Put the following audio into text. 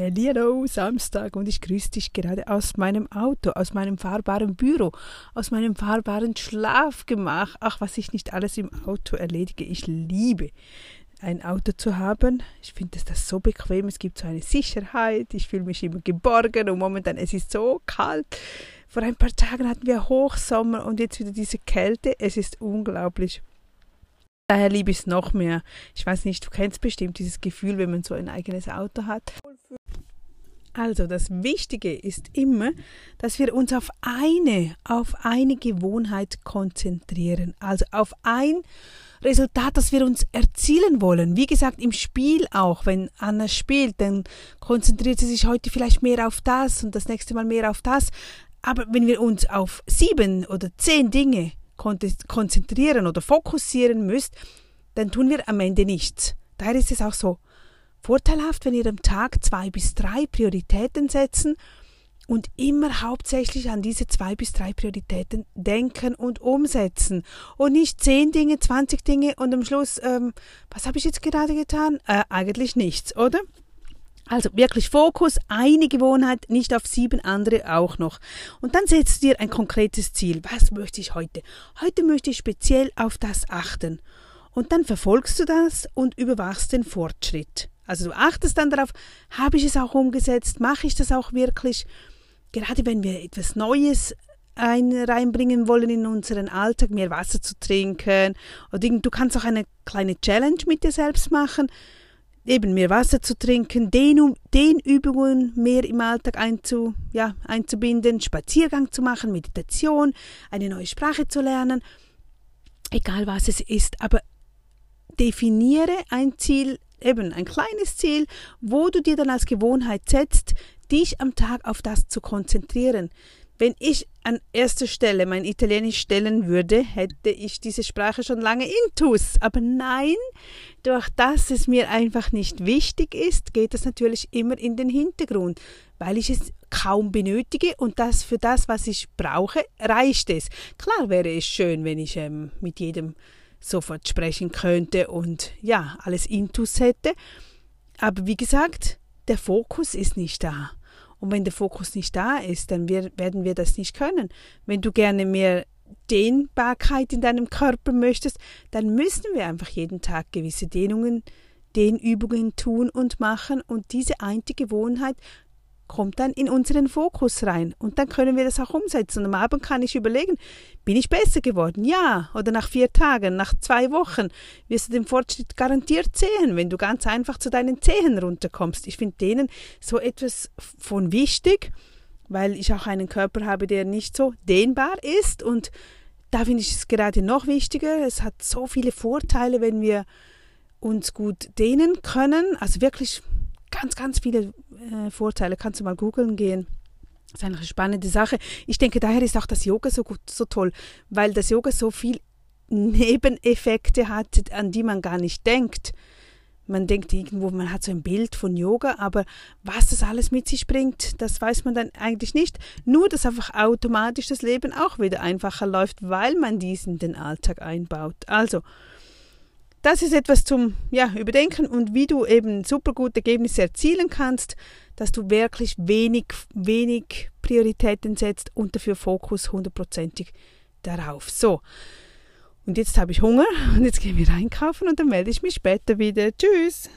Hallo, Samstag und ich grüße dich gerade aus meinem Auto, aus meinem fahrbaren Büro, aus meinem fahrbaren Schlafgemach. Ach, was ich nicht alles im Auto erledige. Ich liebe ein Auto zu haben. Ich finde das so bequem. Es gibt so eine Sicherheit. Ich fühle mich immer geborgen und momentan es ist so kalt. Vor ein paar Tagen hatten wir Hochsommer und jetzt wieder diese Kälte. Es ist unglaublich. Daher liebe ich es noch mehr. Ich weiß nicht, du kennst bestimmt dieses Gefühl, wenn man so ein eigenes Auto hat. Also das Wichtige ist immer, dass wir uns auf eine, auf eine Gewohnheit konzentrieren. Also auf ein Resultat, das wir uns erzielen wollen. Wie gesagt, im Spiel auch, wenn Anna spielt, dann konzentriert sie sich heute vielleicht mehr auf das und das nächste Mal mehr auf das. Aber wenn wir uns auf sieben oder zehn Dinge konzentrieren oder fokussieren müsst, dann tun wir am Ende nichts. Daher ist es auch so vorteilhaft, wenn ihr am Tag zwei bis drei Prioritäten setzen und immer hauptsächlich an diese zwei bis drei Prioritäten denken und umsetzen und nicht zehn Dinge, zwanzig Dinge und am Schluss, ähm, was habe ich jetzt gerade getan? Äh, eigentlich nichts, oder? Also wirklich Fokus, eine Gewohnheit, nicht auf sieben andere auch noch. Und dann setzt dir ein konkretes Ziel. Was möchte ich heute? Heute möchte ich speziell auf das achten. Und dann verfolgst du das und überwachst den Fortschritt. Also du achtest dann darauf, habe ich es auch umgesetzt, mache ich das auch wirklich? Gerade wenn wir etwas Neues ein, reinbringen wollen in unseren Alltag, mehr Wasser zu trinken, oder du kannst auch eine kleine Challenge mit dir selbst machen. Eben mehr Wasser zu trinken, den, den Übungen mehr im Alltag einzu, ja, einzubinden, Spaziergang zu machen, Meditation, eine neue Sprache zu lernen, egal was es ist, aber definiere ein Ziel, eben ein kleines Ziel, wo du dir dann als Gewohnheit setzt, dich am Tag auf das zu konzentrieren. Wenn ich an erster Stelle mein Italienisch stellen würde, hätte ich diese Sprache schon lange intus. Aber nein, durch das es mir einfach nicht wichtig ist, geht das natürlich immer in den Hintergrund, weil ich es kaum benötige und das für das, was ich brauche, reicht es. Klar wäre es schön, wenn ich ähm, mit jedem sofort sprechen könnte und ja, alles intus hätte. Aber wie gesagt, der Fokus ist nicht da. Und wenn der Fokus nicht da ist, dann wir, werden wir das nicht können. Wenn du gerne mehr Dehnbarkeit in deinem Körper möchtest, dann müssen wir einfach jeden Tag gewisse Dehnungen, Dehnübungen tun und machen und diese eine Gewohnheit kommt dann in unseren Fokus rein und dann können wir das auch umsetzen. Und am Abend kann ich überlegen, bin ich besser geworden? Ja. Oder nach vier Tagen, nach zwei Wochen wirst du den Fortschritt garantiert sehen, wenn du ganz einfach zu deinen Zehen runterkommst. Ich finde denen so etwas von wichtig, weil ich auch einen Körper habe, der nicht so dehnbar ist und da finde ich es gerade noch wichtiger. Es hat so viele Vorteile, wenn wir uns gut dehnen können. Also wirklich ganz, ganz viele äh, Vorteile. Kannst du mal googeln gehen. Das ist eine spannende Sache. Ich denke, daher ist auch das Yoga so gut, so toll, weil das Yoga so viel Nebeneffekte hat, an die man gar nicht denkt. Man denkt irgendwo, man hat so ein Bild von Yoga, aber was das alles mit sich bringt, das weiß man dann eigentlich nicht. Nur, dass einfach automatisch das Leben auch wieder einfacher läuft, weil man diesen in den Alltag einbaut. Also, das ist etwas zum ja, Überdenken und wie du eben super gute Ergebnisse erzielen kannst, dass du wirklich wenig, wenig Prioritäten setzt und dafür Fokus hundertprozentig darauf. So. Und jetzt habe ich Hunger und jetzt gehen wir einkaufen und dann melde ich mich später wieder. Tschüss!